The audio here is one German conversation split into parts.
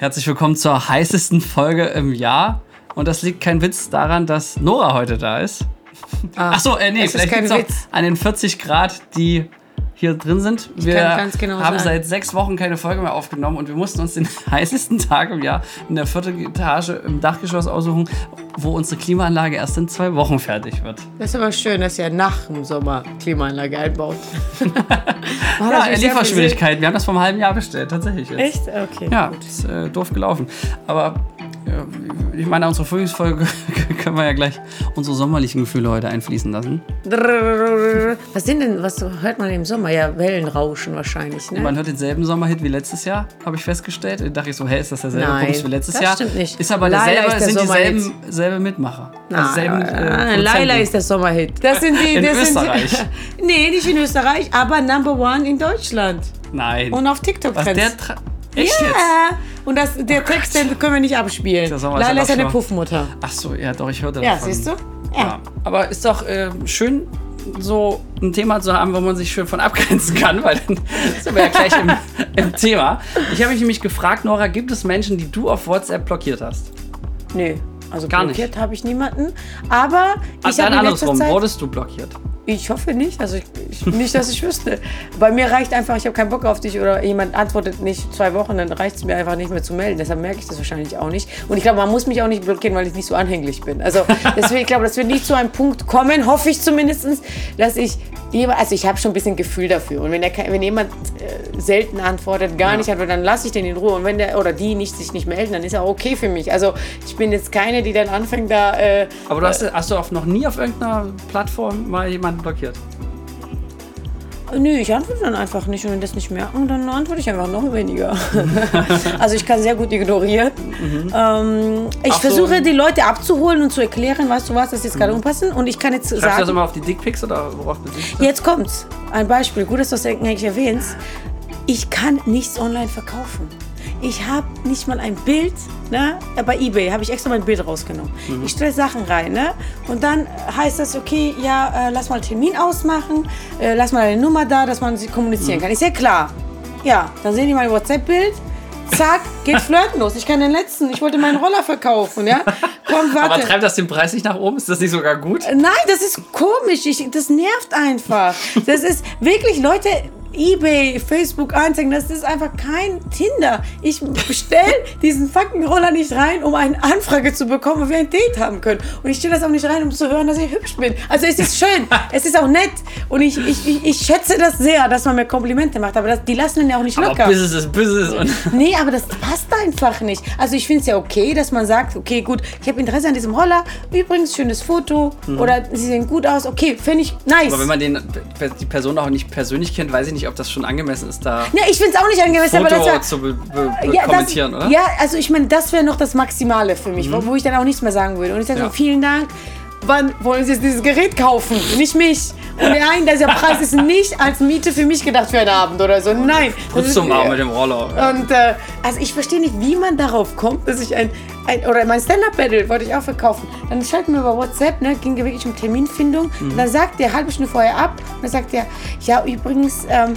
Herzlich willkommen zur heißesten Folge im Jahr. Und das liegt kein Witz daran, dass Nora heute da ist. Ah, Ach so, äh, nee, vielleicht liegt es an den 40 Grad, die hier drin sind. Wir genau haben sagen. seit sechs Wochen keine Folge mehr aufgenommen und wir mussten uns den heißesten Tag im Jahr in der vierten Etage im Dachgeschoss aussuchen, wo unsere Klimaanlage erst in zwei Wochen fertig wird. Das ist aber schön, dass ihr nach dem Sommer Klimaanlage einbaut. Ja, Lieferschwierigkeiten. Wir haben das vor einem halben Jahr bestellt, tatsächlich. Jetzt. Echt? Okay. Ja, gut. ist äh, doof gelaufen. Aber ich meine, unsere Frühlingsfolge können wir ja gleich unsere sommerlichen Gefühle heute einfließen lassen. Was sind denn, was hört man im Sommer? Ja, Wellenrauschen wahrscheinlich, ne? Man hört denselben Sommerhit wie letztes Jahr, habe ich festgestellt. Da dachte ich so, hey, ist das derselbe Nein, wie letztes das Jahr? stimmt nicht. Ist aber Laila derselbe, ist der sind dieselben selbe Mitmacher. Nein, selben, äh, Laila ist der Sommerhit. Das sind die, In das Österreich. Sind, nee, nicht in Österreich, aber Number One in Deutschland. Nein. Und auf TikTok Was der trends. tra- Echt jetzt? Ja, und das, der Text, den können wir nicht abspielen. Laila ja ist eine Puffmutter. Ach so, ja, doch, ich hörte Ja, davon. siehst du? Ja. Aber ist doch äh, schön, so ein Thema zu haben, wo man sich schön von abgrenzen kann, weil dann sind wir ja gleich im, im Thema. Ich habe mich nämlich gefragt, Nora, gibt es Menschen, die du auf WhatsApp blockiert hast? Nee, also Gar nicht. blockiert habe ich niemanden. Aber ich dann habe letzter andersrum, Zeit... wurdest du blockiert? Ich hoffe nicht. Also ich, ich, nicht, dass ich wüsste. Bei mir reicht einfach, ich habe keinen Bock auf dich oder jemand antwortet nicht zwei Wochen, dann reicht es mir einfach nicht mehr zu melden. Deshalb merke ich das wahrscheinlich auch nicht. Und ich glaube, man muss mich auch nicht blockieren, weil ich nicht so anhänglich bin. Also deswegen, ich glaube, das wird nicht zu einem Punkt kommen, hoffe ich zumindest, dass ich jemand, also ich habe schon ein bisschen Gefühl dafür. Und wenn, der, wenn jemand äh, selten antwortet, gar nicht antwortet, dann lasse ich den in Ruhe. Und wenn der oder die nicht, sich nicht melden, dann ist er okay für mich. Also ich bin jetzt keine, die dann anfängt da... Äh, Aber du hast, hast du auf noch nie auf irgendeiner Plattform mal jemanden blockiert? Nö, ich antworte dann einfach nicht. Und wenn das nicht merken, dann antworte ich einfach noch weniger. also ich kann sehr gut ignorieren. Ähm, ich Ach so. versuche die Leute abzuholen und zu erklären, weißt du was, das ist jetzt gerade unpassend. Und ich kann jetzt Schreibst du das sagen, immer auf die Dickpics oder worauf bezieht du jetzt kommt's. Ein Beispiel, gut, dass du das eigentlich erwähnst. Ich kann nichts online verkaufen. Ich habe nicht mal ein Bild, ne? bei eBay habe ich extra mein Bild rausgenommen. Ich stelle Sachen rein, ne? Und dann heißt das, okay, ja, äh, lass mal einen Termin ausmachen, äh, lass mal eine Nummer da, dass man sie kommunizieren kann. Ist ja klar. Ja, dann sehen die mein WhatsApp-Bild. Zack, geht flirten los. Ich kann den letzten, ich wollte meinen Roller verkaufen, ja? Komm, Aber warte. treibt das den Preis nicht nach oben? Ist das nicht sogar gut? Nein, das ist komisch. Ich, das nervt einfach. Das ist wirklich, Leute, eBay, Facebook Anzeigen, das ist einfach kein Tinder. Ich bestelle diesen fucking Roller nicht rein, um eine Anfrage zu bekommen, wo wir ein Date haben können. Und ich stelle das auch nicht rein, um zu hören, dass ich hübsch bin. Also es ist schön, es ist auch nett. Und ich, ich, ich, ich schätze das sehr, dass man mir Komplimente macht. Aber das, die lassen ihn ja auch nicht locker. Aber Business ist Business. Und Nee, aber das passt einfach nicht. Also ich finde es ja okay, dass man sagt, okay, gut, ich habe Interesse an diesem Roller. Übrigens, schönes Foto. Oder sie sehen gut aus. Okay, finde ich nice. Mhm. aber wenn man den, die Person auch nicht persönlich kennt, weiß ich nicht, ob das schon angemessen ist, da ja, ich finde es auch nicht angemessen, aber das Foto war, zu be be be ja, kommentieren, das, oder? Mhm. Ja, also ich meine, das wäre noch das Maximale für mich, wo, wo ich dann auch nichts mehr sagen würde. Und ich sage Ja. so, vielen Dank. Wann wollen Sie jetzt dieses Gerät kaufen? Nicht mich. Und nein, dieser Preis ist nicht als Miete für mich gedacht für einen Abend oder so. Nein. Kurz zum Arm mit dem Roller. Ja. Und äh, also ich verstehe nicht, wie man darauf kommt, dass ich ein, ein oder mein Stand-Up-Battle wollte ich auch verkaufen. Dann schreibt mir über WhatsApp, ne, ging wirklich um Terminfindung. Mhm. Und dann sagt der halbe Stunde vorher ab und dann sagt er, ja übrigens, ähm,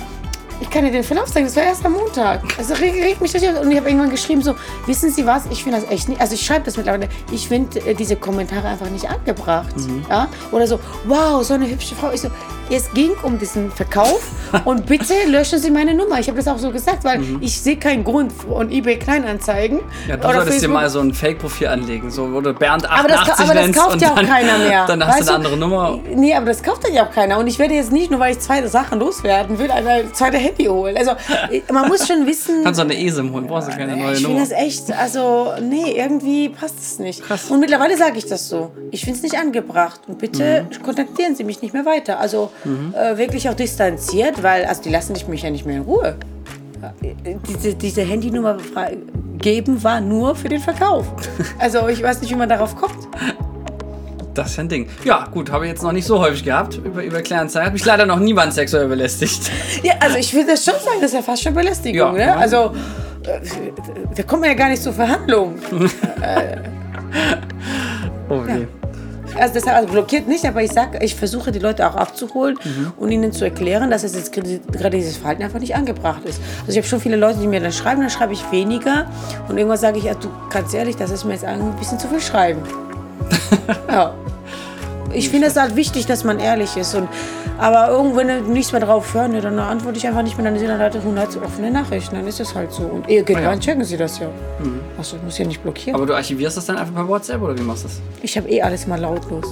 ich kann dir den Verlauf zeigen, das war erst am Montag. Also regt, regt mich richtig. Und ich habe irgendwann geschrieben so, wissen Sie was, ich finde das echt nicht, also ich schreibe das mittlerweile, ich finde äh, diese Kommentare einfach nicht angebracht. Mhm. Ja? Oder so, wow, so eine hübsche Frau. Ich so, es ging um diesen Verkauf und bitte löschen Sie meine Nummer. Ich habe das auch so gesagt, weil ich sehe keinen Grund und eBay Kleinanzeigen Mhm. Ja, du oder solltest dir Facebook. mal so ein Fake-Profil anlegen, so wo du Bernd aber das, 88 aber das kauft ja auch dann, keiner mehr. Dann hast weißt du eine andere Nummer. Nee, aber das kauft dann ja auch keiner. Und ich werde jetzt nicht, nur weil ich zwei Sachen loswerden will, ein zweites Handy holen. Also man muss schon wissen. Kannst du eine ESIM holen, brauchst du keine neue Ich Nummer. finde das echt, also, nee, irgendwie passt es nicht. Und mittlerweile sage ich das so. Ich finde es nicht angebracht. Und bitte Mhm. kontaktieren Sie mich nicht mehr weiter. Also äh, wirklich auch distanziert, weil, also die lassen mich ja nicht mehr in Ruhe. Äh, Diese, diese Handynummer geben war nur für den Verkauf. Also ich weiß nicht, wie man darauf kommt. Das ist ein Ding. Ja, gut, habe ich jetzt noch nicht so häufig gehabt. Über, über Kleinanzeigen hat mich leider noch niemand sexuell belästigt. Ja, also ich würde das schon sagen, das ist ja fast schon Belästigung. Ja, ne? ja. Also äh, da kommt man ja gar nicht zur Verhandlung. Oh weh. Also deshalb also blockiert nicht, aber ich sag, ich versuche die Leute auch abzuholen Mhm. und ihnen zu erklären, dass es jetzt gerade gerade dieses Verhalten einfach nicht angebracht ist. Also ich habe schon viele Leute, die mir dann schreiben, dann schreibe ich weniger und irgendwann sage ich, ja, du ganz ehrlich, das ist mir jetzt ein bisschen zu viel schreiben. ja. Ich finde es halt wichtig, dass man ehrlich ist. Und, aber irgendwo, wenn nichts mehr drauf hören, dann antworte ich einfach nicht mehr. Dann sind dann halt 100 offene Nachrichten. Dann ist es halt so. Und irgendwann Ja. checken sie das ja. Also, ich muss ja nicht blockieren. Aber du archivierst das dann einfach per WhatsApp oder wie machst du das? Ich habe eh alles mal lautlos.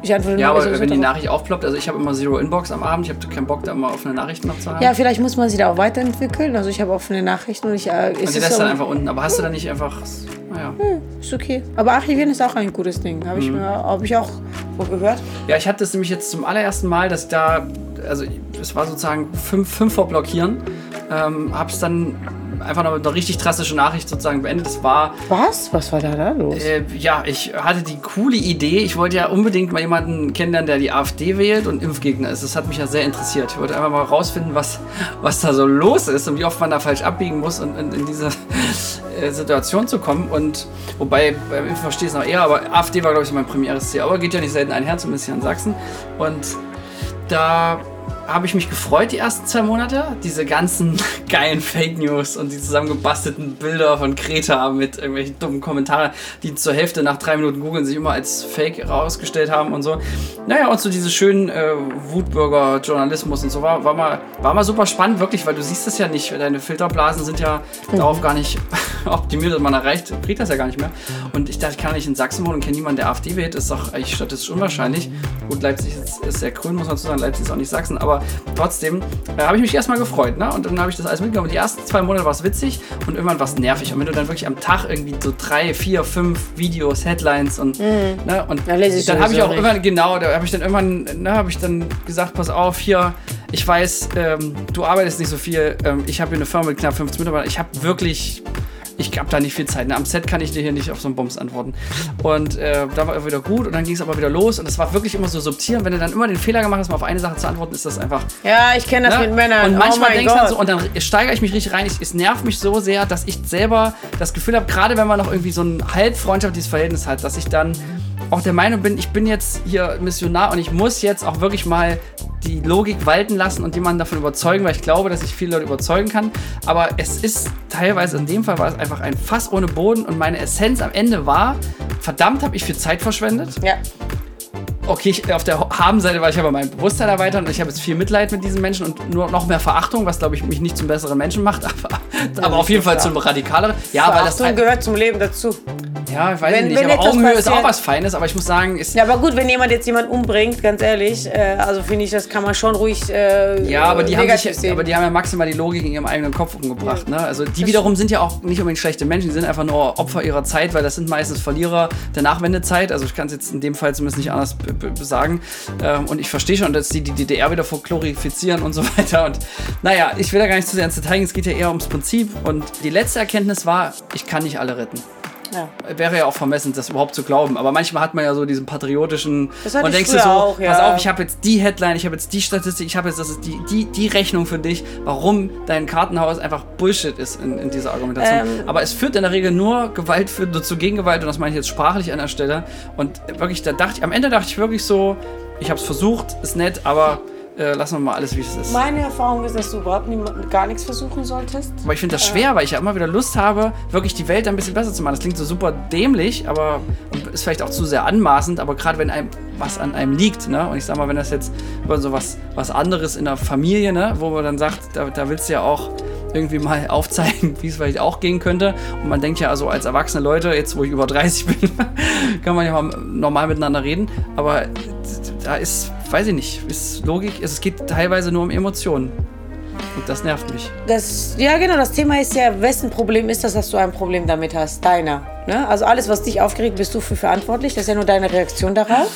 Ich antworte Ja, aber so- wenn die Nachricht aufploppt, also ich habe immer Zero Inbox am Abend, ich habe keinen Bock, da immer offene Nachrichten noch zu haben. Ja, vielleicht muss man sie da auch weiterentwickeln. Also ich habe offene Nachrichten und ich. Äh, und es die lässt dann einfach unten. Aber hast du dann nicht einfach. Naja. ist okay. Aber archivieren ist auch ein gutes Ding. Habe Mhm. ich, mir- hab ich auch wo gehört. Ja, ich hatte es nämlich jetzt zum allerersten Mal, dass da, also es war sozusagen fünf, fünf vor Blockieren, ähm, habe es dann einfach noch mit einer richtig drastischen Nachricht sozusagen beendet. Das war, Was? Was war da, da los? äh, ja, ich hatte die coole Idee, ich wollte ja unbedingt mal jemanden kennenlernen, der die AfD wählt und Impfgegner ist. Das hat mich ja sehr interessiert. Ich wollte einfach mal rausfinden, was, was da so los ist und wie oft man da falsch abbiegen muss und, und in diese äh, Situation zu kommen. Und wobei beim Impfen verstehe ich es noch eher, aber AfD war, glaube ich, mein primäres Ziel. Aber geht ja nicht selten einher, zumindest hier in Sachsen. Und da habe ich mich gefreut die ersten zwei Monate. Diese ganzen geilen Fake News und die zusammengebastelten Bilder von Kreta mit irgendwelchen dummen Kommentaren, die zur Hälfte nach drei Minuten googeln sich immer als Fake rausgestellt haben und so. Naja, und so diese schönen äh, Wutbürger-Journalismus und so war, war, mal, war mal super spannend, wirklich, weil du siehst es ja nicht. Deine Filterblasen sind ja darauf gar nicht optimiert, dass man erreicht, kriegt das ja gar nicht mehr. Und ich dachte, ich kann nicht in Sachsen wohnen und kenne niemanden, der AfD wählt. Das ist doch eigentlich statistisch unwahrscheinlich. Gut, Leipzig ist, ist sehr grün, muss man dazu sagen. Leipzig ist auch nicht Sachsen, aber trotzdem äh, habe ich mich erstmal gefreut. Ne? Und dann habe ich das alles mitgenommen. Die ersten zwei Monate war es witzig und irgendwann war es nervig. Und wenn du dann wirklich am Tag irgendwie so drei, vier, fünf Videos, Headlines und, ne, und Da lese ich dann habe ich auch nicht. irgendwann, genau, da habe ich dann irgendwann, ne, habe ich dann gesagt, pass auf, hier, ich weiß, ähm, du arbeitest nicht so viel. Ähm, ich habe hier eine Firma mit knapp 50 Mitarbeitern. Ich habe wirklich, ich habe da nicht viel Zeit. Ne? Am Set kann ich dir hier nicht auf so einen Bums antworten. Und äh, da war er wieder gut und dann ging es aber wieder los und es war wirklich immer so subtil. Und wenn du dann immer den Fehler gemacht hast, mal auf eine Sache zu antworten, ist das einfach Ja, ich kenne das Ne? mit Männern. Und manchmal oh mein denkst du Gott. dann so, und dann steigere ich mich richtig rein. Ich, es nervt mich so sehr, dass ich selber das Gefühl habe, gerade wenn man noch irgendwie so ein halb freundschaftliches Verhältnis hat, dass ich dann auch der Meinung bin, ich bin jetzt hier Missionar und ich muss jetzt auch wirklich mal die Logik walten lassen und jemanden davon überzeugen, weil ich glaube, dass ich viele Leute überzeugen kann. Aber es ist teilweise, in dem Fall war es einfach ein Fass ohne Boden und meine Essenz am Ende war, verdammt, habe ich viel Zeit verschwendet ja. Okay, ich, auf der Haben-Seite war ich aber mein Bewusstsein erweitern und ich habe jetzt viel Mitleid mit diesen Menschen und nur noch mehr Verachtung, was glaube ich mich nicht zum besseren Menschen macht, aber, aber auf jeden Fall zum radikaleren. Ja, weil das Verachtung gehört zum Leben dazu. ja, ich weiß Wenn- nicht, wenn aber Augenhöhe ist auch passiert- was Feines, aber ich muss sagen, ist Ja, aber gut, wenn jemand jetzt jemanden umbringt, ganz ehrlich, äh, also finde ich, das kann man schon ruhig äh, Ja, aber die, haben sich, sehen. aber die haben ja maximal die Logik in ihrem eigenen Kopf umgebracht. Ne? Also die wiederum sind ja auch nicht unbedingt schlechte Menschen, die sind einfach nur Opfer ihrer Zeit, weil das sind meistens Verlierer der Nachwendezeit. Also ich kann es jetzt in dem Fall zumindest nicht anders sagen. Ähm, und ich verstehe schon, dass die die DDR wieder vorglorifizieren und so weiter. Und naja, ich will da gar nicht zu sehr ins Detail gehen, es geht ja eher ums Prinzip. Und die letzte Erkenntnis war, ich kann nicht alle retten ja. wäre ja auch vermessen, das überhaupt zu glauben. Aber manchmal hat man ja so diesen patriotischen. Das und denkst du so, auch, ja. pass auf, ich habe jetzt die Headline, ich habe jetzt die Statistik, ich habe jetzt das ist die, die, die Rechnung für dich, warum dein Kartenhaus einfach Bullshit ist in, in dieser Argumentation. Ähm. Aber es führt in der Regel nur Gewalt nur zu Gegengewalt und das meine ich jetzt sprachlich an der Stelle. Und wirklich, da dachte ich, am Ende dachte ich wirklich so, ich habe es versucht, ist nett, aber äh, lassen wir mal alles, wie es ist. Meine Erfahrung ist, dass du überhaupt niemand, gar nichts versuchen solltest. Aber ich finde das schwer, weil ich ja immer wieder Lust habe, wirklich die Welt ein bisschen besser zu machen. Das klingt so super dämlich, aber ist vielleicht auch zu sehr anmaßend, aber gerade wenn einem was an einem liegt, ne? Und ich sag mal, wenn das jetzt über so was, was anderes in der Familie, ne, wo man dann sagt, da, da willst du ja auch irgendwie mal aufzeigen, wie es vielleicht auch gehen könnte. Und man denkt ja also als erwachsene Leute, jetzt wo ich über 30 bin, kann man ja mal normal miteinander reden. Aber da ist, weiß ich nicht, ist Logik, es geht teilweise nur um Emotionen. Und das nervt mich. Das, ja, genau, das Thema ist ja, wessen Problem ist das, dass du ein Problem damit hast? Deiner. Ne? Also alles, was dich aufgeregt, bist du für verantwortlich. Das ist ja nur deine Reaktion darauf.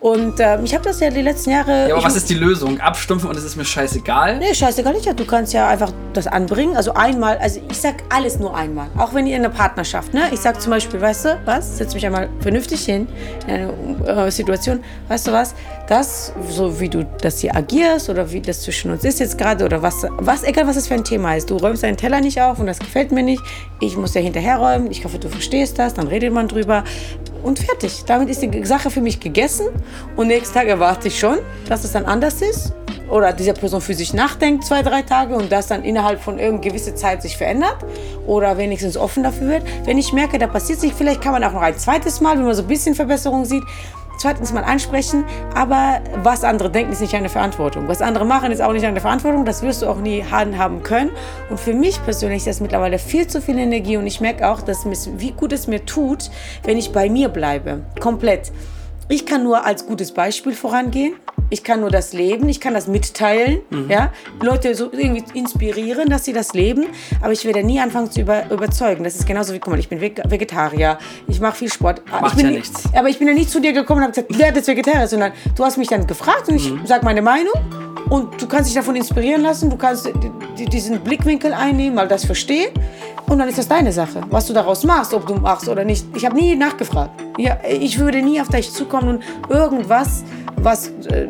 Und ähm, ich habe das ja die letzten Jahre. Ja, aber was ist die Lösung? Abstumpfen und es ist mir scheißegal? Nee, scheißegal nicht. Ja, du kannst ja einfach das anbringen. Also einmal, also ich sag alles nur einmal. Auch wenn ihr in einer Partnerschaft, ne? Ich sag zum Beispiel, weißt du was? Setz mich einmal vernünftig hin in eine äh, Situation. Weißt du was? Das, so wie du das hier agierst oder wie das zwischen uns ist jetzt gerade oder was, was, egal was es für ein Thema ist. Du räumst deinen Teller nicht auf und das gefällt mir nicht. Ich muss ja hinterher räumen. Ich hoffe, du verstehst das. Dann redet man drüber. Und fertig. Damit ist die Sache für mich gegessen und nächsten Tag erwarte ich schon, dass es dann anders ist oder diese Person für sich nachdenkt zwei, drei Tage und das dann innerhalb von irgendeiner gewissen Zeit sich verändert oder wenigstens offen dafür wird. Wenn ich merke, da passiert sich, vielleicht kann man auch noch ein zweites Mal, wenn man so ein bisschen Verbesserung sieht, zweitens mal ansprechen, aber was andere denken, ist nicht eine Verantwortung. Was andere machen, ist auch nicht eine Verantwortung. Das wirst du auch nie handhaben können. Und für mich persönlich ist das mittlerweile viel zu viel Energie und ich merke auch, dass wie gut es mir tut, wenn ich bei mir bleibe. Komplett. Ich kann nur als gutes Beispiel vorangehen. Ich kann nur das leben, ich kann das mitteilen, mhm. ja, Leute so irgendwie inspirieren, dass sie das leben, aber ich werde nie anfangen zu über, überzeugen. Das ist genauso wie, guck mal, ich bin Vegetarier, ich mache viel Sport. Macht ich bin ja nichts. Aber ich bin ja nicht zu dir gekommen und habe gesagt, wer ist Vegetarier, sondern du hast mich dann gefragt und ich mhm. sage meine Meinung und du kannst dich davon inspirieren lassen, du kannst diesen Blickwinkel einnehmen, mal das verstehen und dann ist das deine Sache, was du daraus machst, ob du machst oder nicht. Ich habe nie nachgefragt. Ja, ich würde nie auf dich zukommen und irgendwas, was, äh,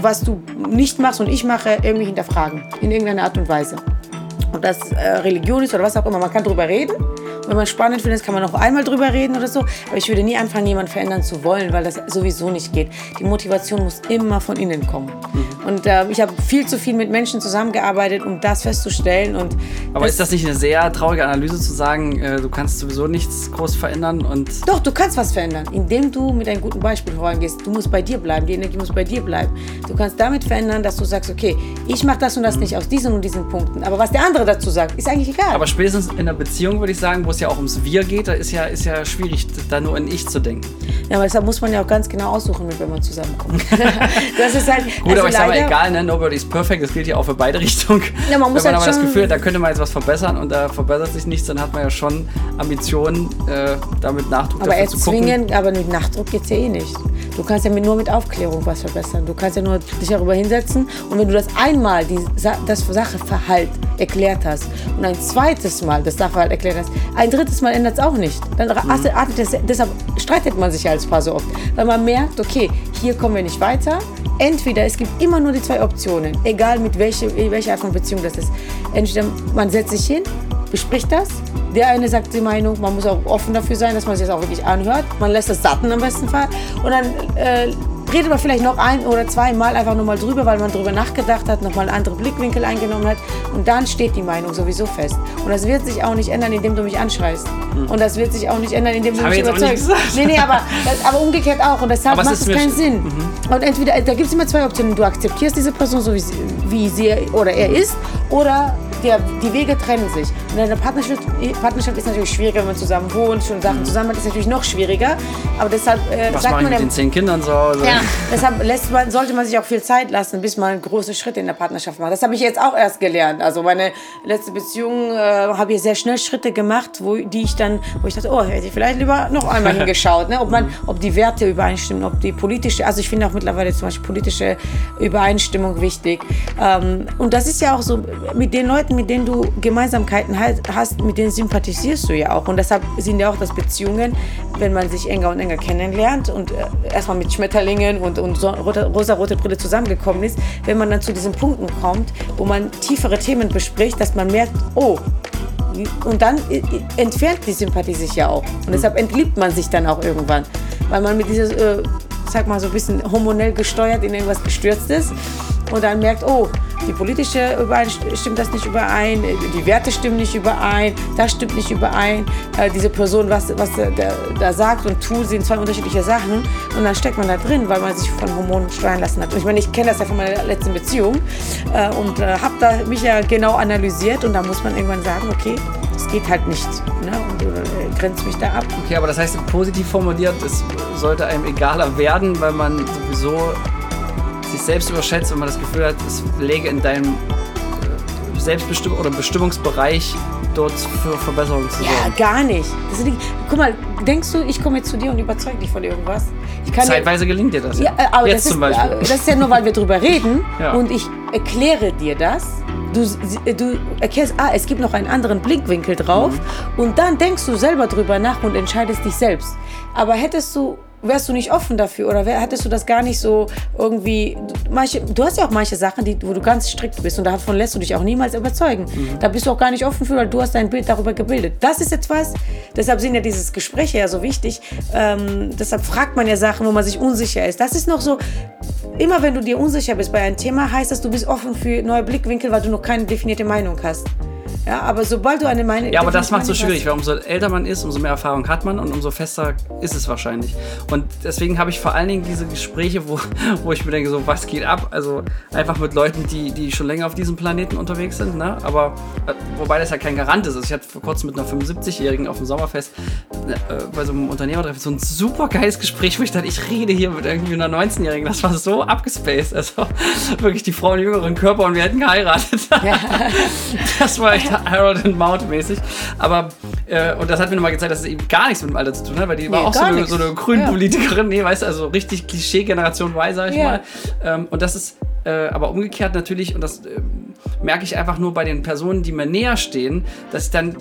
was du nicht machst und ich mache, irgendwie hinterfragen. In irgendeinerArt und Weise. Ob das äh, Religion ist oder was auch immer. Man kann darüber reden wenn man spannend findet, kann man noch einmal drüber reden oder so. Aber ich würde nie anfangen, jemanden verändern zu wollen, weil das sowieso nicht geht. Die Motivation muss immer von innen kommen. Mhm. Und äh, ich habe viel zu viel mit Menschen zusammengearbeitet, um das festzustellen. Und Aber ist das nicht eine sehr traurige Analyse zu sagen, äh, du kannst sowieso nichts groß verändern? Und Doch, du kannst was verändern, indem du mit einem guten Beispiel vorangehst. Du musst bei dir bleiben, die Energie muss bei dir bleiben. Du kannst damit verändern, dass du sagst, okay, ich mache das und das mhm. nicht aus diesen und diesen Punkten. Aber was der andere dazu sagt, ist eigentlich egal. Aber spätestens in einer Beziehung würde ich sagen, wo es ja auch ums Wir geht, da ist ja, ist ja schwierig, da nur in Ich zu denken. Ja, aber deshalb muss man ja auch ganz genau aussuchen, mit wem man zusammenkommt. das ist halt. Gut, also aber ich sag mal, egal, ne? Nobody is perfect, das gilt ja auch für beide Richtungen. Ja, man muss Wenn man halt aber das Gefühl hat, da könnte man jetzt was verbessern und da verbessert sich nichts, dann hat man ja schon Ambitionen, äh, damit Nachdruck aber dafür zu gucken. Aber mit Nachdruck geht es ja eh nicht. Du kannst ja nur mit Aufklärung was verbessern. Du kannst ja nur dich darüber hinsetzen und wenn du das einmal, die, das Sachverhalt erklärt hast und ein zweites Mal das Sachverhalt erklärt hast, ein drittes Mal ändert es auch nicht. Dann mhm. artet es, deshalb streitet man sich ja als Paar so oft, weil man merkt, okay, hier kommen wir nicht weiter. Entweder es gibt immer nur die zwei Optionen, egal mit welcher, welcher Art von Beziehung das ist. Entweder man setzt sich hin, bespricht das. Der eine sagt die Meinung, man muss auch offen dafür sein, dass man sich das auch wirklich anhört. Man lässt das satten am besten Fall. Und dann äh, redet man vielleicht noch ein oder zweimal einfach nur mal drüber, weil man drüber nachgedacht hat, nochmal einen anderen Blickwinkel eingenommen hat. Und dann steht die Meinung sowieso fest. Und das wird sich auch nicht ändern, indem du mich anschreist. Hm. Und das wird sich auch nicht ändern, indem du mich überzeugst. Nee, nee, aber, aber umgekehrt auch. Und deshalb aber macht es keinen Sinn. Mhm. Und entweder, da gibt es immer zwei Optionen. Du akzeptierst diese Person so, wie sie, wie sie oder er ist, oder der, die Wege trennen sich. Und eine Partnerschaft, Partnerschaft ist natürlich schwieriger, wenn man zusammen wohnt, schon Sachen mhm. zusammen hat, ist natürlich noch schwieriger. Aber deshalb äh, Was sagt man mit den zehn Kindern zu Hause? Ja, deshalb lässt man, sollte man sich auch viel Zeit lassen, bis man große Schritte in der Partnerschaft macht. Das habe ich jetzt auch erst gelernt. Also meine letzte Beziehung äh, habe ich sehr schnell Schritte gemacht, wo die ich dann, wo ich dachte, oh, hätte ich vielleicht lieber noch einmal hingeschaut, ne? ob man, ob die Werte übereinstimmen, ob die politische, also ich finde auch mittlerweile zum Beispiel politische Übereinstimmung wichtig. Ähm, und das ist ja auch so mit den Leuten, mit denen du Gemeinsamkeiten hast, mit denen sympathisierst du ja auch. Und deshalb sind ja auch das Beziehungen, wenn man sich enger und enger kennenlernt und äh, erstmal mit Schmetterlingen und, und so, rosa-rote Brille zusammengekommen ist, wenn man dann zu diesen Punkten kommt, wo man tiefere Themen bespricht, dass man merkt, oh, und dann entfernt die Sympathie sich ja auch. Und deshalb entliebt man sich dann auch irgendwann. Weil man mit dieser, äh, sag mal, so ein bisschen hormonell gesteuert in irgendwas gestürzt ist und dann merkt, oh, die politische stimmt das nicht überein, die Werte stimmen nicht überein, das stimmt nicht überein, äh, diese Person, was, was da sagt und tut, sind zwei unterschiedliche Sachen und dann steckt man da drin, weil man sich von Hormonen steuern lassen hat. Und ich meine, ich kenne das ja von meiner letzten Beziehung äh, und äh, habe da mich ja genau analysiert und da muss man irgendwann sagen, okay, es geht halt nicht ne? und äh, grenzt mich da ab. Okay, aber das heißt, positiv formuliert, es sollte einem egaler werden, weil man sowieso sich selbst überschätzt, wenn man das Gefühl hat, es läge in deinem äh, Selbstbestimmung oder Bestimmungsbereich dort für Verbesserungen zu sorgen. Ja, gar nicht. Ist, guck mal, denkst du, ich komme jetzt zu dir und überzeuge dich von irgendwas? Zeitweise ja, gelingt dir das. Ja, ja aber jetzt das zum ist, Beispiel. Das ist ja nur, weil wir drüber reden ja. und ich erkläre dir das. Du, du erkennst, ah, es gibt noch einen anderen Blickwinkel drauf mhm. und dann denkst du selber drüber nach und entscheidest dich selbst. Aber hättest du wärst du nicht offen dafür oder wär, hattest du das gar nicht so irgendwie. Manche, du hast ja auch manche Sachen, die, wo du ganz strikt bist und davon lässt du dich auch niemals überzeugen. Mhm. Da bist du auch gar nicht offen für, weil du hast dein Bild darüber gebildet. Das ist etwas, deshalb sind ja diese Gespräche ja so wichtig. Ähm, deshalb fragt man ja Sachen, wo man sich unsicher ist. Das ist noch so, immer wenn du dir unsicher bist bei einem Thema, heißt das, du bist offen für neue Blickwinkel, weil du noch keine definierte Meinung hast. Ja, aber sobald du eine Meinung Ja, aber das macht so definierte schwierig, weil umso älter man ist, umso mehr Erfahrung hat man und umso fester ist es wahrscheinlich. Und deswegen habe ich vor allen Dingen diese Gespräche, wo, wo ich mir denke, so, was geht ab? Also einfach mit Leuten, die, die schon länger auf diesem Planeten unterwegs sind, ne? Aber äh, wobei das ja kein Garant ist. Also ich hatte vor kurzem mit einer 75-Jährigen auf dem Sommerfest äh, bei so einem Unternehmertreffen so ein super geiles Gespräch, wo ich dachte, ich rede hier mit irgendwie einer 19-Jährigen. Das war so abgespaced. Also wirklich die Frau im jüngeren Körper und wir hätten geheiratet. das war echt Harold and Mount mäßig. Aber, äh, und das hat mir nochmal gezeigt, dass es eben gar nichts mit dem Alter zu tun hat, weil die war Nee, auch so eine, so eine Grünpolitikerin, nee, weißt du, also richtig Klischee-Generation Y, sag ich Ja. mal. Ähm, und das ist äh, aber umgekehrt natürlich, und das ähm, merke ich einfach nur bei den Personen, die mir näher stehen, dass ich dann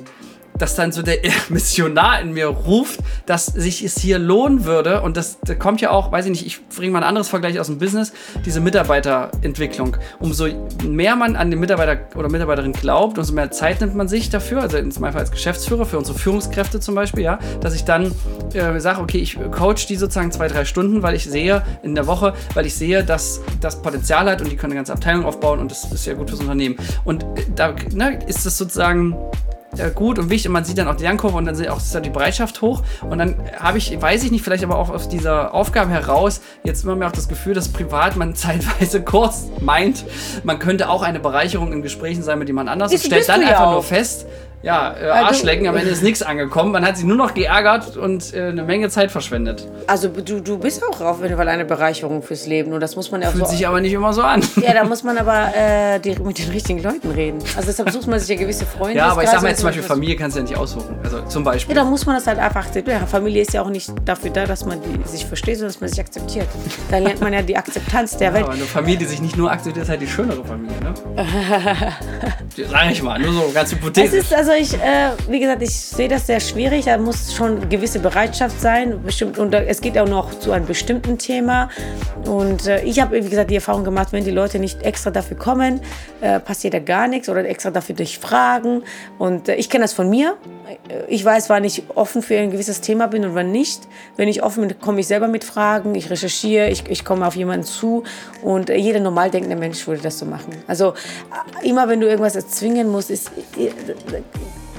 dass dann so der Missionar in mir ruft, dass sich es hier lohnen würde. Und das, da kommt ja auch, weiß ich nicht, ich bringe mal ein anderes Vergleich aus dem Business, diese Mitarbeiterentwicklung. Umso mehr man an den Mitarbeiter oder Mitarbeiterin glaubt, umso mehr Zeit nimmt man sich dafür, also in meinem Fall als Geschäftsführer, für unsere Führungskräfte zum Beispiel, ja, dass ich dann äh, sage, okay, ich coach die sozusagen zwei, drei Stunden, weil ich sehe in der Woche, weil ich sehe, dass das Potenzial hat und die können eine ganze Abteilung aufbauen und das ist ja gut fürs Unternehmen. Und äh, da ne, ist es sozusagen äh, gut und wichtig und man sieht dann auch die Lernkurve und dann ist auch ist da die Bereitschaft hoch und dann habe ich, weiß ich nicht, vielleicht aber auch aus dieser Aufgabe heraus jetzt immer mehr auch das Gefühl, dass privat man zeitweise kurz meint, man könnte auch eine Bereicherung in Gesprächen sein mit jemand anders und stellt dann einfach auch. nur fest, ja, äh, Also- Arschlecken, am Ende ist nichts angekommen, man hat sich nur noch geärgert und äh, eine Menge Zeit verschwendet. Also du, du bist auch auf jeden Fall eine Bereicherung fürs Leben und das muss man ja auch Fühlt so sich aber nicht immer so an. Ja, da muss man aber äh, die, mit den richtigen Leuten reden. Also deshalb sucht man sich ja gewisse Freunde. Ja, aber ich sag mal jetzt zum Beispiel Familie kannst du ja nicht aussuchen. Also zum Ja, Beispiel. da muss man das halt einfach akzeptieren. Ja, Familie ist ja auch nicht dafür da, dass man die, sich versteht, sondern dass man sich akzeptiert. Da lernt man ja die Akzeptanz der Welt. Aber eine Familie, die sich nicht nur akzeptiert, ist halt die schönere Familie, ne? Sag ich mal, nur so ganz Es hypothetisch. ist also ich, äh, wie gesagt, ich sehe das sehr schwierig. Da muss schon gewisse Bereitschaft sein, bestimmt. Und es geht auch noch zu einem bestimmten Thema. Und äh, ich habe, wie gesagt, die Erfahrung gemacht, wenn die Leute nicht extra dafür kommen, äh, passiert da gar nichts oder extra dafür dich fragen. Und äh, ich kenne das von mir. Ich weiß, wann ich offen für ein gewisses Thema bin und wann nicht. Wenn ich offen bin, komme ich selber mit Fragen, ich recherchiere, ich, ich komme auf jemanden zu und äh, jeder normal denkende Mensch würde das so machen. Also äh, immer wenn du irgendwas erzwingen musst, ist,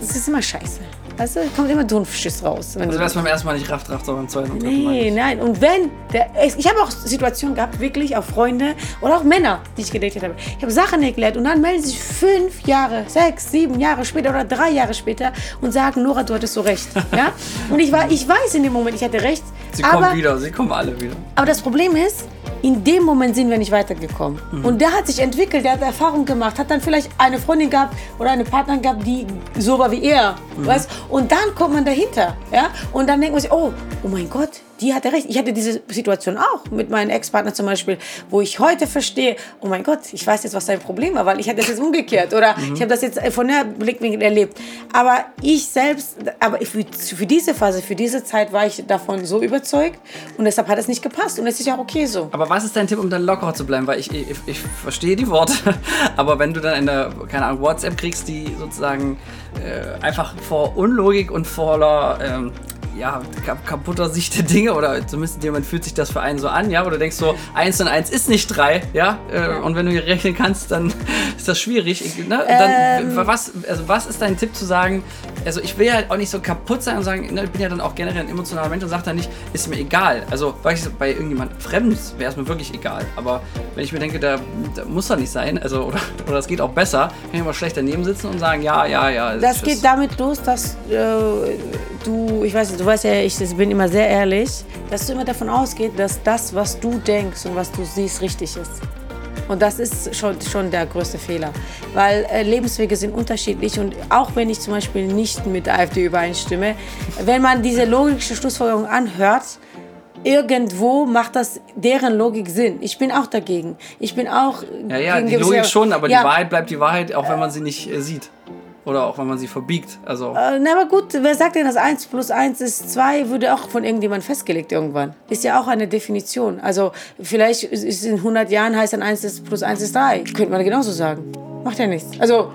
das ist immer scheiße. Weißt du, kommt immer Dumpfschiss raus. Wenn Also es beim ersten Mal nicht rafft, rafft auch beim zweiten und dritten Mal. Nee, nein. Und wenn, der, es- ich habe auch Situationen gehabt, wirklich auch Freunde oder auch Männer, die ich gedatet habe. Ich habe Sachen erklärt und dann melden sie sich fünf Jahre, sechs, sieben Jahre später oder drei Jahre später und sagen, Nora, du hattest so recht. Ja? Und ich, war, ich weiß in dem Moment, ich hatte recht. Sie aber, kommen wieder, sie kommen alle wieder. aber das Problem ist, in dem Moment sind wir nicht weitergekommen. Und der hat sich entwickelt, der hat Erfahrung gemacht, hat dann vielleicht eine Freundin gehabt oder eine Partnerin gehabt, die so war wie er. Weißt? Und dann kommt man dahinter. Ja? Und dann denkt man sich, oh, oh mein Gott, die hatte recht. Ich hatte diese Situation auch mit meinem Ex-Partner zum Beispiel, wo ich heute verstehe, oh mein Gott, ich weiß jetzt, was dein Problem war, weil ich hatte das jetzt umgekehrt oder ich habe das jetzt von der Blickwinkel erlebt. Aber ich selbst, aber für, für diese Phase, für diese Zeit war ich davon so überzeugt und deshalb hat es nicht gepasst und es ist ja auch okay so. Aber was ist dein Tipp, um dann lockerer zu bleiben? Weil ich, ich, ich verstehe die Worte, aber wenn du dann eine, keine Ahnung, WhatsApp kriegst, die sozusagen äh, einfach vor Unlogik und voller ähm, ja, kap kaputter Sicht der Dinge oder zumindest Moment fühlt sich das für einen so an, ja, oder denkst so, eins und eins ist nicht drei, ja, äh, und wenn du hier rechnen kannst, dann ist das schwierig. Ne? dann, Ähm. was, also was ist dein Tipp zu sagen, also ich will halt auch nicht so kaputt sein und sagen, ne, ich bin ja dann auch generell ein emotionaler Mensch und sage dann nicht, ist mir egal. Also weil ich, bei irgendjemand Fremdes wäre es mir wirklich egal. Aber wenn ich mir denke, da, da muss er nicht sein, also oder, oder es geht auch besser, kann ich immer schlecht daneben sitzen und sagen, ja, ja, ja. Das tschüss. geht damit los, dass äh, du, ich weiß nicht, du weißt ja, ich bin immer sehr ehrlich, dass du immer davon ausgehst, dass das, was du denkst und was du siehst, richtig ist. Und das ist schon, schon der größte Fehler. Weil äh, Lebenswege sind unterschiedlich und auch wenn ich zum Beispiel nicht mit der AfD übereinstimme, wenn man diese logische Schlussfolgerung anhört, irgendwo macht das deren Logik Sinn. Ich bin auch dagegen. Ich bin auch. Ja, ja, gegen die Logik schon, aber Ja, die Wahrheit bleibt die Wahrheit, auch wenn man sie nicht äh, sieht. Oder auch wenn man sie verbiegt. Also. Äh, na, aber gut, wer sagt denn, dass 1 plus 1 ist 2, wurde auch von irgendjemand festgelegt irgendwann. Ist ja auch eine Definition. Also vielleicht ist in 100 Jahren heißt dann 1 ist plus 1 ist 3. Könnte man genauso sagen. Macht ja nichts. Also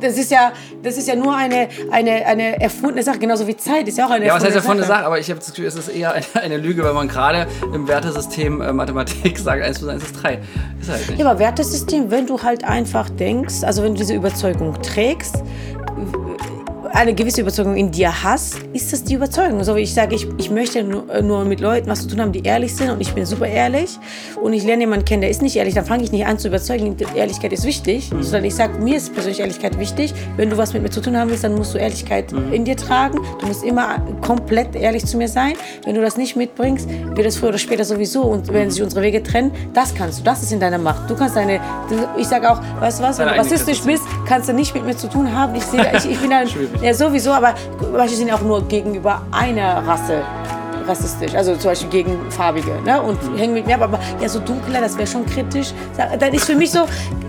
das ist ja, das ist ja nur eine, eine, eine erfundene Sache, genauso wie Zeit ist ja auch eine Ja, was heißt erfundene erfundene Sache? Aber ich habe das Gefühl, es ist eher eine, eine Lüge, wenn man gerade im Wertesystem äh, Mathematik sagt, 1 plus 1 ist 3. Ist halt nicht. Ja, aber Wertesystem, wenn du halt einfach denkst, also wenn du diese Überzeugung trägst, eine gewisse Überzeugung in dir hast, ist das die Überzeugung. So wie ich sage, ich, ich möchte nur, äh, nur mit Leuten was zu tun haben, die ehrlich sind und ich bin super ehrlich und ich lerne jemanden kennen, der ist nicht ehrlich, dann fange ich nicht an zu überzeugen, Ehrlichkeit ist wichtig, sondern ich sage, mir ist persönlich Ehrlichkeit wichtig. Wenn du was mit mir zu tun haben willst, dann musst du Ehrlichkeit in dir tragen. Du musst immer komplett ehrlich zu mir sein. Wenn du das nicht mitbringst, wird es früher oder später sowieso und wenn sich unsere Wege trennen, das kannst du, das ist in deiner Macht. Du kannst deine, ich sage auch, weißt du was, wenn du rassistisch bist, kannst du nicht mit mir zu tun haben. Ich, sehe, ich, ich bin dann, ja sowieso, aber manche sind auch nur gegenüber einer Rasse rassistisch, also zum Beispiel gegen Farbige, ne? Und hängen mit mir ab, aber ja, so dunkler, das wäre schon kritisch. Dann ist für mich so,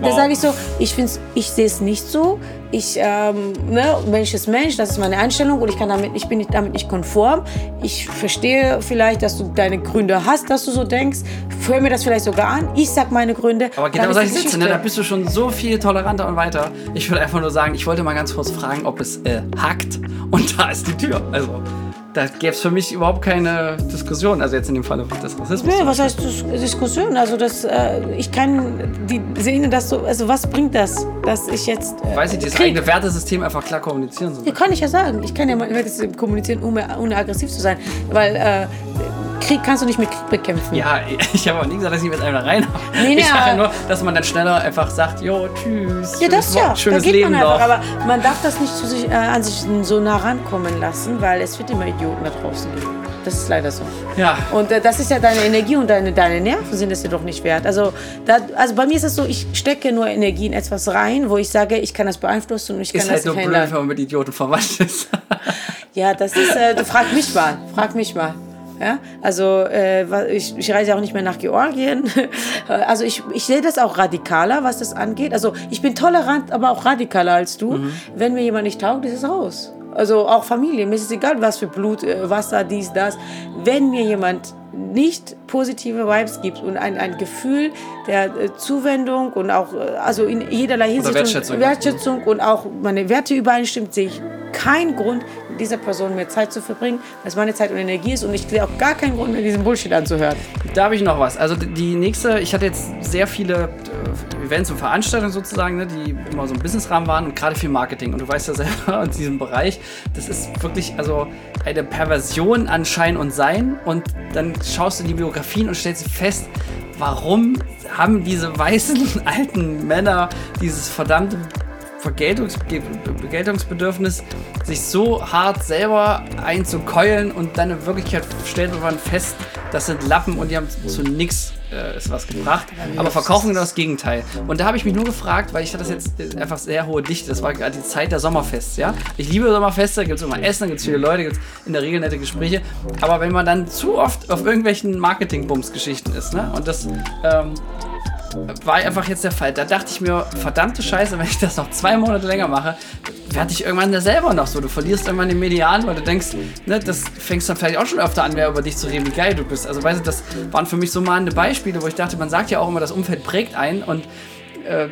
da Wow. sage ich so, ich find's, ich sehe es nicht so. Ich, ähm, ne, Mensch ist Mensch, das ist meine Einstellung und ich kann damit, ich bin nicht, damit nicht konform. Ich verstehe vielleicht, dass du deine Gründe hast, dass du so denkst. Hör mir das vielleicht sogar an. Ich sag meine Gründe. Aber genau solche Sätze, ne, da bist du schon so viel toleranter und weiter. Ich würde einfach nur sagen, ich wollte mal ganz kurz fragen, ob es äh, hackt. Und da ist die Tür. Also, da gäbe es für mich überhaupt keine Diskussion. Also jetzt in dem Falle des Rassismus. Nee, was heißt Dis- Diskussion? Also das, äh, ich kann die sehen, dass so, also was bringt das, dass ich jetzt äh, Weiß ich, dieses Krieg- eigene Wertesystem einfach klar kommunizieren soll. Ja, kann ich ja sagen. Ich kann ja mal das kommunizieren, ohne, ohne aggressiv zu sein, weil äh, Krieg kannst du nicht mit Krieg bekämpfen. Ja, ich habe auch nie gesagt, dass ich mit einem da rein Nee, Ich sage ja nur, dass man dann schneller einfach sagt, jo, tschüss. Ja, das schönes ja. Schönes da geht Leben man einfach. noch. Aber man darf das nicht zu sich, äh, an sich so nah rankommen lassen, weil es wird immer Idioten da draußen geben. Das ist leider so. ja, Und äh, das ist ja deine Energie und deine, deine Nerven sind es dir doch nicht wert. Also, da, also bei mir ist es so, ich stecke nur Energie in etwas rein, wo ich sage, ich kann das beeinflussen und ich kann ist halt das nur blöd, wenn man mit Idioten verwandt ist. Ja, das ist, äh, du frag mich mal, frag mich mal. Ja, also äh, ich, ich reise auch nicht mehr nach Georgien. Also ich, ich sehe das auch radikaler, was das angeht. Also ich bin tolerant, aber auch radikaler als du. Wenn mir jemand nicht taugt, ist es raus. Also auch Familie, mir ist es egal, was für Blut, äh, Wasser, dies, das. Wenn mir jemand nicht positive Vibes gibt und ein, ein Gefühl der äh, Zuwendung und auch, äh, also in jederlei Hinsicht Wertschätzung. und Wertschätzung und auch meine Werte übereinstimmt, sehe ich keinen Grund, dieser Person mehr Zeit zu verbringen, weil es meine Zeit und Energie ist und ich sehe auch gar keinen Grund mehr, diesen Bullshit anzuhören. Da habe ich noch was. Also die nächste, ich hatte jetzt sehr viele äh, Events und Veranstaltungen sozusagen, ne, die immer so im Businessrahmen waren und gerade viel Marketing. Und du weißt ja selber, in diesem Bereich, das ist wirklich also eine Perversion an Schein und Sein. Und dann schaust du in die Biografien und stellst fest, warum haben diese weißen alten Männer dieses verdammte Vergeltungs Geltungsbedürfnis, sich so hart selber einzukeulen und dann in Wirklichkeit stellt man fest, das sind Lappen und die haben zu nichts äh, ist was gebracht, aber verkaufen genau das Gegenteil. Und da habe ich mich nur gefragt, weil ich hatte das jetzt einfach sehr hohe Dichte, das war gerade die Zeit der Sommerfests, ja. Ich liebe Sommerfeste, gibt es immer Essen, gibt es viele Leute, gibt es in der Regel nette Gespräche, aber wenn man dann zu oft auf irgendwelchen Marketing-Bums-Geschichten ist, ne, und das ähm, war einfach jetzt der Fall. Da dachte ich mir, verdammte Scheiße, wenn ich das noch zwei Monate länger mache, werde ich irgendwann da selber noch so. Du verlierst irgendwann den Median, weil du denkst, ne, das fängst dann vielleicht auch schon öfter an, mehr über dich zu reden, wie geil du bist. Also, weißt du, das waren für mich so mahnende Beispiele, wo ich dachte, man sagt ja auch immer, das Umfeld prägt ein und äh,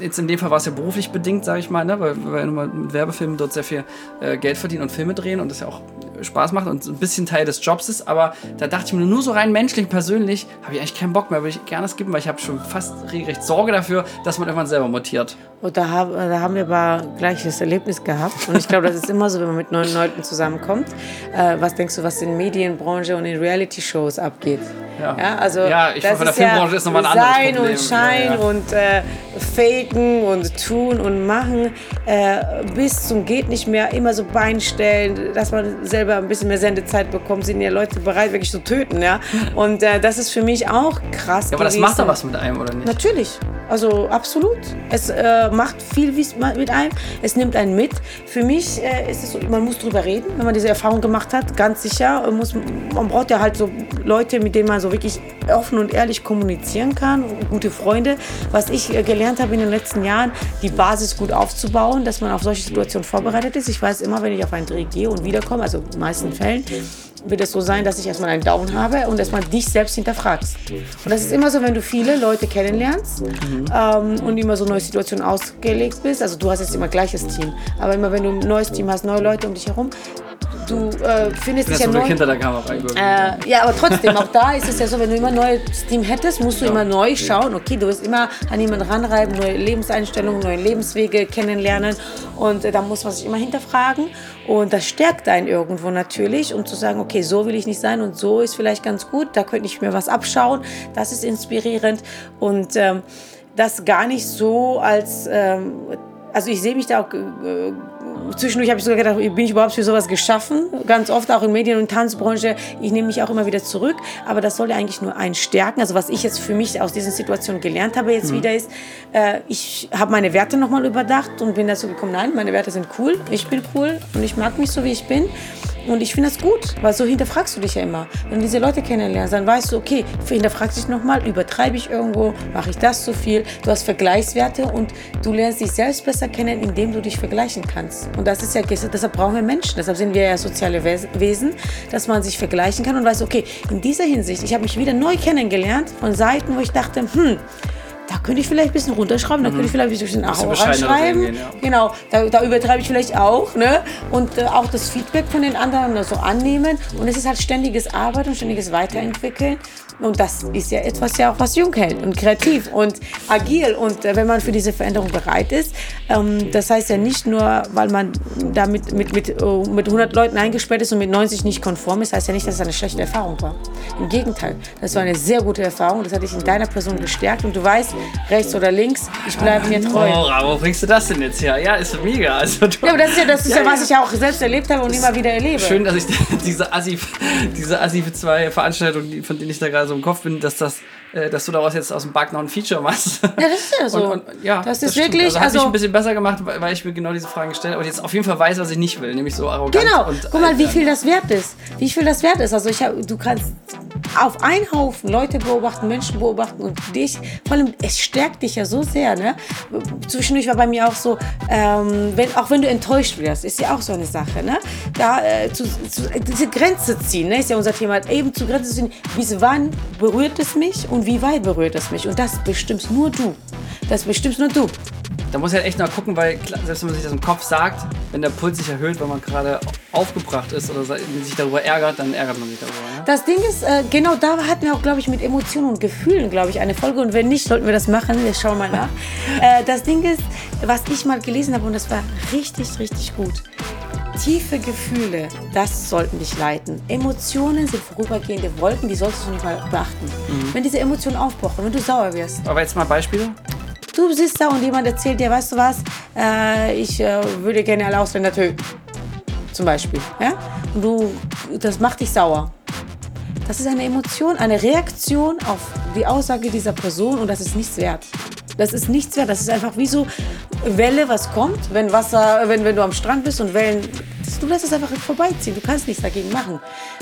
jetzt in dem Fall war es ja beruflich bedingt, sage ich mal, ne, weil weil wir mit Werbefilmen dort sehr viel äh, Geld verdienen und Filme drehen und das ja auch Spaß macht und ein bisschen Teil des Jobs ist, aber da dachte ich mir nur so rein menschlich, persönlich, habe ich eigentlich keinen Bock mehr, würde ich gerne skippen, weil ich habe schon fast regelrecht Sorge dafür, dass man irgendwann selber mutiert. Und da, hab, da haben wir aber gleiches Erlebnis gehabt. Und ich glaube, das ist immer so, wenn man mit neuen Leuten zusammenkommt. Äh, was denkst du, was in Medienbranche und in Reality-Shows abgeht? Ja. also Ja, ich das von der Filmbranche ist nochmal ein anderes Sein Problem. und Schein Ja, ja. und äh, Faken und Tun und Machen äh, bis zum geht nicht mehr immer so Bein stellen, dass man selber ein bisschen mehr Sendezeit bekommt, sind ja Leute bereit, wirklich zu töten, ja. Und äh, das ist für mich auch krass. Ja, aber das gewesen. macht doch was mit einem, oder nicht? Natürlich. Also absolut. Es äh, macht viel mit einem. Es nimmt einen mit. Für mich äh, ist es so, man muss drüber reden, wenn man diese Erfahrung gemacht hat. Ganz sicher. Muss, man braucht ja halt so Leute, mit denen man so wirklich offen und ehrlich kommunizieren kann. Gute Freunde. Was ich äh, gelernt habe in den letzten Jahren, die Basis gut aufzubauen, dass man auf solche Situationen vorbereitet ist. Ich weiß immer, wenn ich auf einen Dreh gehe und wiederkomme, also in den meisten Fällen, wird es so sein, dass ich erstmal einen Down habe und erstmal dich selbst hinterfragst. Und das ist immer so, wenn du viele Leute kennenlernst mhm. ähm, und immer so neue Situationen ausgelegt bist. Also du hast jetzt immer gleiches Team, aber immer wenn du ein neues Team hast, neue Leute um dich herum, du äh, findest dich ja neu. hinter der Kamera äh, Ja, aber trotzdem, auch da ist es ja so, wenn du immer ein neues Team hättest, musst du ja. immer neu schauen. Okay, du wirst immer an jemanden ranreiben, neue Lebenseinstellungen, neue Lebenswege kennenlernen und äh, da muss man sich immer hinterfragen und das stärkt einen irgendwo natürlich, um zu sagen, okay, so will ich nicht sein und so ist vielleicht ganz gut, da könnte ich mir was abschauen, das ist inspirierend und ähm, das gar nicht so als ähm, also ich sehe mich da auch äh, zwischendurch habe ich sogar gedacht, bin ich überhaupt für sowas geschaffen? Ganz oft auch in Medien- und Tanzbranche. Ich nehme mich auch immer wieder zurück. Aber das soll ja eigentlich nur einen stärken. Also was ich jetzt für mich aus diesen Situationen gelernt habe jetzt mhm. wieder ist, äh, ich habe meine Werte nochmal überdacht und bin dazu gekommen, nein, meine Werte sind cool, ich bin cool und ich mag mich so, wie ich bin. Und ich finde das gut, weil so hinterfragst du dich ja immer. Wenn du diese Leute kennenlernst, dann weißt du, okay, hinterfragst dich nochmal, übertreibe ich irgendwo, mache ich das zu viel. Du hast Vergleichswerte und du lernst dich selbst besser kennen, indem du dich vergleichen kannst. Und das ist ja, deshalb brauchen wir Menschen, deshalb sind wir ja soziale Wesen, dass man sich vergleichen kann und weiß, okay, in dieser Hinsicht, ich habe mich wieder neu kennengelernt von Seiten, wo ich dachte, hm, könnte ich vielleicht ein bisschen runterschreiben, da könnte ich mhm. vielleicht ein bisschen Aura reinschreiben. Ja. Genau, da, da, übertreibe ich vielleicht auch. Ne? Und äh, auch das Feedback von den anderen so annehmen. Und es ist halt ständiges Arbeiten und ständiges Weiterentwickeln. Und das ist ja etwas, ja auch was jung hält und kreativ und agil. Und äh, wenn man für diese Veränderung bereit ist, ähm, das heißt ja nicht nur, weil man da mit, mit, mit, uh, mit 100 Leuten eingesperrt ist und mit 90 nicht konform ist, heißt ja nicht, dass es eine schlechte Erfahrung war. Im Gegenteil, das war eine sehr gute Erfahrung. Das hat dich in deiner Person gestärkt und du weißt, rechts oder links, ich bleibe mir treu. Oh, wo bringst du das denn jetzt her? Ja, ist mega. Also, ja, aber das ist ja, das ist ja, ja, was ich ja auch selbst erlebt habe und immer wieder erlebe. Schön, dass ich diese Assi, diese Assi zwei Veranstaltungen, von denen ich da gerade so im Kopf bin, dass das dass du daraus jetzt aus dem Bug noch ein Feature machst. Ja, das ist ja so. Und, und, ja, das, ist das wirklich. Also, also hat mich ein bisschen besser gemacht, weil ich mir genau diese Fragen gestellt habe und jetzt auf jeden Fall weiß, was ich nicht will, nämlich so arrogant. Genau. Und, Guck mal, wie viel das wert ist. Wie viel das wert ist. Also ich hab, du kannst auf einen Haufen Leute beobachten, Menschen beobachten und dich, vor allem, es stärkt dich ja so sehr. Ne? Zwischendurch war bei mir auch so, ähm, wenn, auch wenn du enttäuscht wirst, ist ja auch so eine Sache. Ne? Da äh, zu, zu, diese Grenze ziehen, ne? ist ja unser Thema, eben zu Grenze ziehen, bis wann berührt es mich und wie weit berührt es mich. Und das bestimmst nur du. Das bestimmst nur du. Da muss ich halt echt mal gucken, weil selbst wenn man sich das im Kopf sagt, wenn der Puls sich erhöht, weil man gerade aufgebracht ist oder sich darüber ärgert, dann ärgert man sich darüber. Ne? Das Ding ist, äh, genau da hatten wir auch, glaube ich, mit Emotionen und Gefühlen, glaube ich, eine Folge. Und wenn nicht, sollten wir das machen. Wir schauen mal nach. äh, das Ding ist, was ich mal gelesen habe, und das war richtig, richtig gut. Tiefe Gefühle, das sollten dich leiten. Emotionen sind vorübergehende Wolken, die solltest du nicht mal beachten. Mhm. Wenn diese Emotionen aufpochen, wenn du sauer wirst. Aber jetzt mal Beispiele. Du sitzt da und jemand erzählt dir, weißt du was, äh, ich äh, würde gerne alle Ausländer töten. Zum Beispiel. Ja? Und du, das macht dich sauer. Das ist eine Emotion, eine Reaktion auf die Aussage dieser Person und das ist nichts wert. Das ist nichts wert. Das ist einfach wie so Welle, was kommt, wenn Wasser, wenn, wenn du am Strand bist und Wellen, du lässt es einfach vorbeiziehen. Du kannst nichts dagegen machen.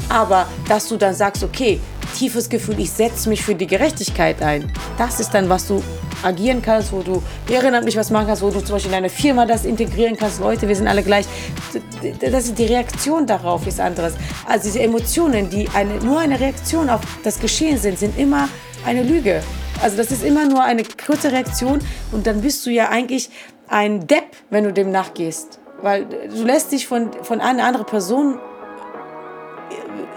Aber dass du dann sagst, okay, tiefes Gefühl, ich setze mich für die Gerechtigkeit ein, das ist dann, was du agieren kannst, wo du ehrenamtlich was machen kannst, wo du zum Beispiel in deine Firma das integrieren kannst. Leute, wir sind alle gleich. Das ist die Reaktion darauf ist anderes. Also diese Emotionen, die eine, nur eine Reaktion auf das Geschehen sind, sind immer eine Lüge. Also das ist immer nur eine kurze Reaktion und dann bist du ja eigentlich ein Depp, wenn du dem nachgehst. Weil du lässt dich von, von einer anderen Person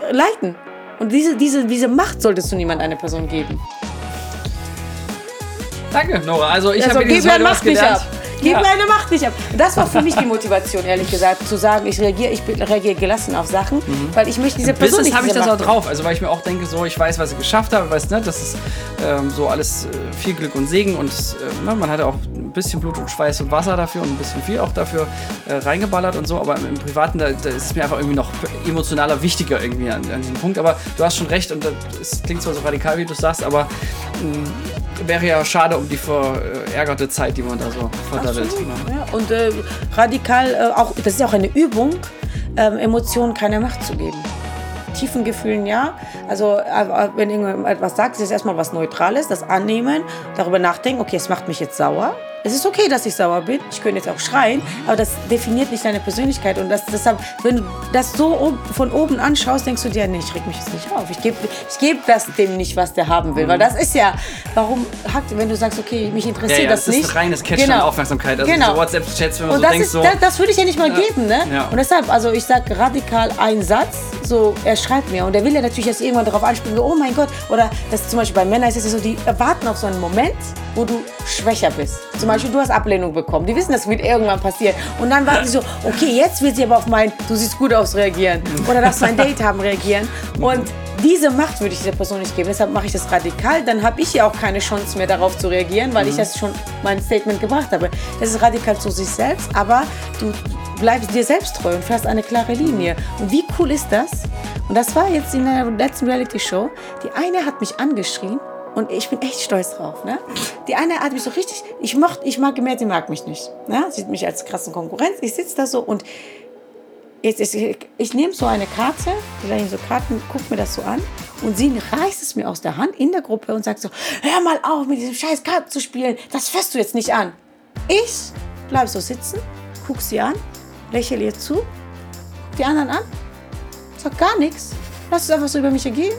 äh, leiten. Und diese, diese, diese Macht solltest du niemand einer Person geben. Danke, Nora. Also ich also, habe dieses heute was gelernt. Ab. Gib ja. meine Macht nicht ab. Das war für mich die Motivation, ehrlich gesagt, zu sagen, ich reagiere, ich reagiere gelassen auf Sachen, mhm. weil ich möchte diese Person nicht habe ich das auch drauf. Also weil ich mir auch denke, so ich weiß, was ich geschafft habe, weiß ne, das ist ähm, so alles äh, viel Glück und Segen und äh, ne, man hatte auch ein bisschen Blut und Schweiß und Wasser dafür und ein bisschen viel auch dafür äh, reingeballert und so. Aber im, im Privaten da, da, ist mir einfach irgendwie noch emotionaler wichtiger irgendwie an, an diesem Punkt. Aber du hast schon recht und es klingt zwar so radikal, wie du es sagst, aber mh, mm, wäre ja schade um die verärgerte Zeit, die man da so verdattelt. Ne? ja. Und äh, radikal, äh, auch, das ist auch eine Übung, ähm, Emotionen keine Macht zu geben. Tiefen Gefühlen ja. Also äh, wenn irgendjemand etwas sagt, ist es erstmal was Neutrales, das annehmen, darüber nachdenken, okay, es macht mich jetzt sauer. Es ist okay, dass ich sauer bin. Ich könnte jetzt auch schreien, aber das definiert nicht deine Persönlichkeit. Und das, deshalb, wenn du das so von oben anschaust, denkst du dir, nee, ich reg mich jetzt nicht auf. Ich gebe ich geb das dem nicht, was der haben will. Weil das ist ja, warum hackt, wenn du sagst, okay, mich interessiert Ja, ja, das das nicht. ist reines Catchen Genau. Aufmerksamkeit. Also Genau. so WhatsApp-Chats, wenn man Und so das, denkt, ist, so. das, das würde ich ja nicht mal geben, ne? Ja. Und deshalb, also ich sag radikal einen Satz, so er schreibt mir und er will ja natürlich jetzt irgendwann darauf anspielen, so, oh mein Gott, oder das zum Beispiel bei Männern ist es ja so, die erwarten auf so einen Moment, wo du schwächer bist. Zum Beispiel, du hast Ablehnung bekommen, die wissen, das wird irgendwann passieren und dann warten sie so, okay, jetzt will sie aber auf mein, du siehst gut aus reagieren oder darfst mein Date haben reagieren und diese Macht würde ich dieser Person nicht geben. Deshalb mache ich das radikal. Dann habe ich ja auch keine Chance mehr darauf zu reagieren, weil ich das schon mein Statement gebracht habe. Das ist radikal zu sich selbst, aber du bleibst dir selbst treu und fährst eine klare Linie. Und wie cool ist das? Und das war jetzt in der letzten Reality-Show. Die eine hat mich angeschrien. Und ich bin echt stolz drauf. Ne? Die eine hat mich so richtig, ich, mocht, ich mag gemerkt, die mag mich nicht. Ne? Sieht mich als krassen Konkurrenz. Ich sitze da so und Jetzt ist, ich, ich nehme so eine Karte, da so Karten, guck mir das so an und sie reißt es mir aus der Hand in der Gruppe und sagt so, hör mal auf mit diesem scheiß Karten zu spielen, das fährst du jetzt nicht an. Ich bleib so sitzen, guck sie an, lächle ihr zu, die anderen an, sag gar nichts, lass es einfach so über mich ergehen.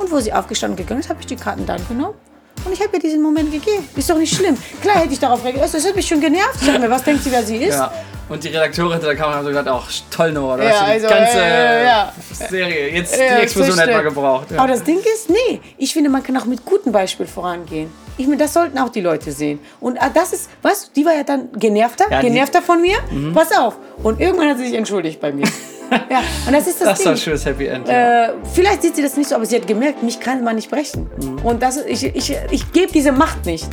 Und wo sie aufgestanden gegangen ist, habe ich die Karten dann genommen. Und ich habe ihr diesen Moment gegeben. Ist doch nicht schlimm. Klar hätte ich darauf reagiert. Das hat mich schon genervt. Dachte mir, was denkt sie, wer sie ist? Ja. Und die Redakteurin hinter der Kamera haben so gesagt, auch toll, Noah, du Ja, hast die also, ganze äh, ja. Serie, jetzt Ja, die Explosion wir stimmt. gebraucht. Ja. Aber das Ding ist, nee, ich finde, man kann auch mit gutem Beispiel vorangehen. Ich meine, das sollten auch die Leute sehen. Und ah, das ist, was, die war ja dann genervter, Ja, Mhm. genervter von mir. Pass auf. Und irgendwann hat sie sich entschuldigt bei mir. ja, und das ist das, Das Ding. doch ein schönes Happy End. ja. Äh, vielleicht sieht sie das nicht so, aber sie hat gemerkt, mich kann man nicht brechen. Mhm. Und das, ich, ich, ich gebe diese Macht nicht,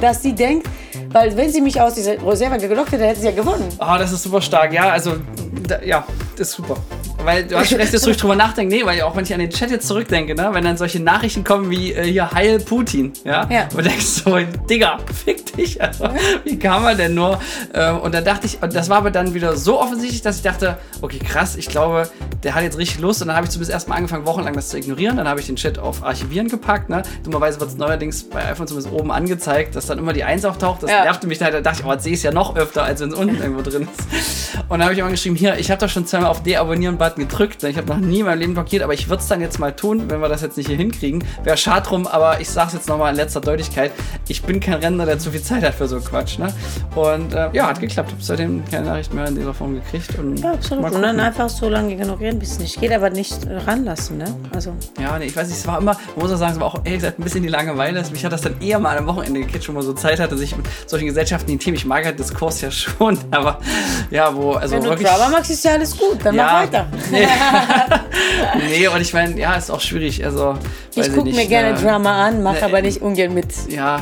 dass sie denkt, weil wenn sie mich aus dieser Reserve gelockt hätte, hätte sie ja gewonnen. Oh, das ist super stark, ja, also, da, ja, das ist super. Weil du hast schon recht, jetzt ruhig drüber nachdenken. Nee, weil auch wenn ich an den Chat jetzt zurückdenke, ne, wenn dann solche Nachrichten kommen wie äh, hier Heil Putin, ja, Ja. und denkst so, Digga, fick dich, also, wie kann man denn nur? Ähm, und dann dachte ich, und das war aber dann wieder so offensichtlich, dass ich dachte, okay, krass, ich glaube, der hat jetzt richtig Lust. Und dann habe ich zumindest erstmal angefangen, wochenlang das zu ignorieren. Dann habe ich den Chat auf Archivieren gepackt. Ne? Dummerweise wird es neuerdings bei iPhone zumindest oben angezeigt, dass dann immer die 1 auftaucht. Das Ja. nervte mich da. Da dachte ich, oh, jetzt sehe ich es ja noch öfter, als wenn es unten irgendwo drin ist. Und dann habe ich immer geschrieben, hier, ich habe doch schon zweimal auf Deabonnieren-Button gedrückt. Ich habe noch nie in meinem Leben blockiert, aber ich würde es dann jetzt mal tun, wenn wir das jetzt nicht hier hinkriegen. Wäre schade drum, aber ich sage es jetzt nochmal in letzter Deutlichkeit. Ich bin kein Rentner, der zu viel Zeit hat für so Quatsch. Ne? Und äh, ja, hat geklappt. Hab seitdem keine Nachricht mehr in dieser Form gekriegt. Und Ja, absolut. Und dann einfach so lange ignorieren, bis es nicht geht, aber nicht ranlassen. Ne? Also, Ja, nee, ich weiß nicht, es war immer, muss auch sagen, es war auch ehrlich gesagt ein bisschen die Langeweile. Mich hat das dann eher mal am Wochenende gekriegt, schon mal so Zeit hatte, sich mit solchen gesellschaftlichen Themen, ich mag halt Diskurs ja schon, aber ja, wo, also wenn du wirklich. Drama magst, ist ja alles gut. Dann Ja. mach weiter. Nee. nee, und ich meine, ja, ist auch schwierig. Also, Ich gucke mir gerne ne, Drama an, mache ne, aber nicht ungern mit. Ja,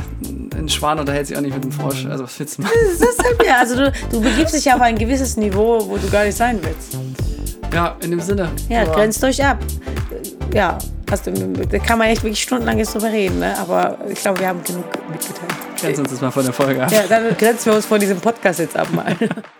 ein Schwan unterhält sich auch nicht mit einem Frosch. Also, was willst du machen? Das ist halt, ja, also du, du begibst dich auf ein gewisses Niveau, wo du gar nicht sein willst. Ja, in dem Sinne. Ja, Aber- grenzt euch ab. Ja, hast du, da kann man echt wirklich stundenlang jetzt drüber reden, ne? aber ich glaube, wir haben genug mitgeteilt. Grenzen uns das mal von der Folge ab. Ja, dann grenzen wir uns von diesem Podcast jetzt ab mal.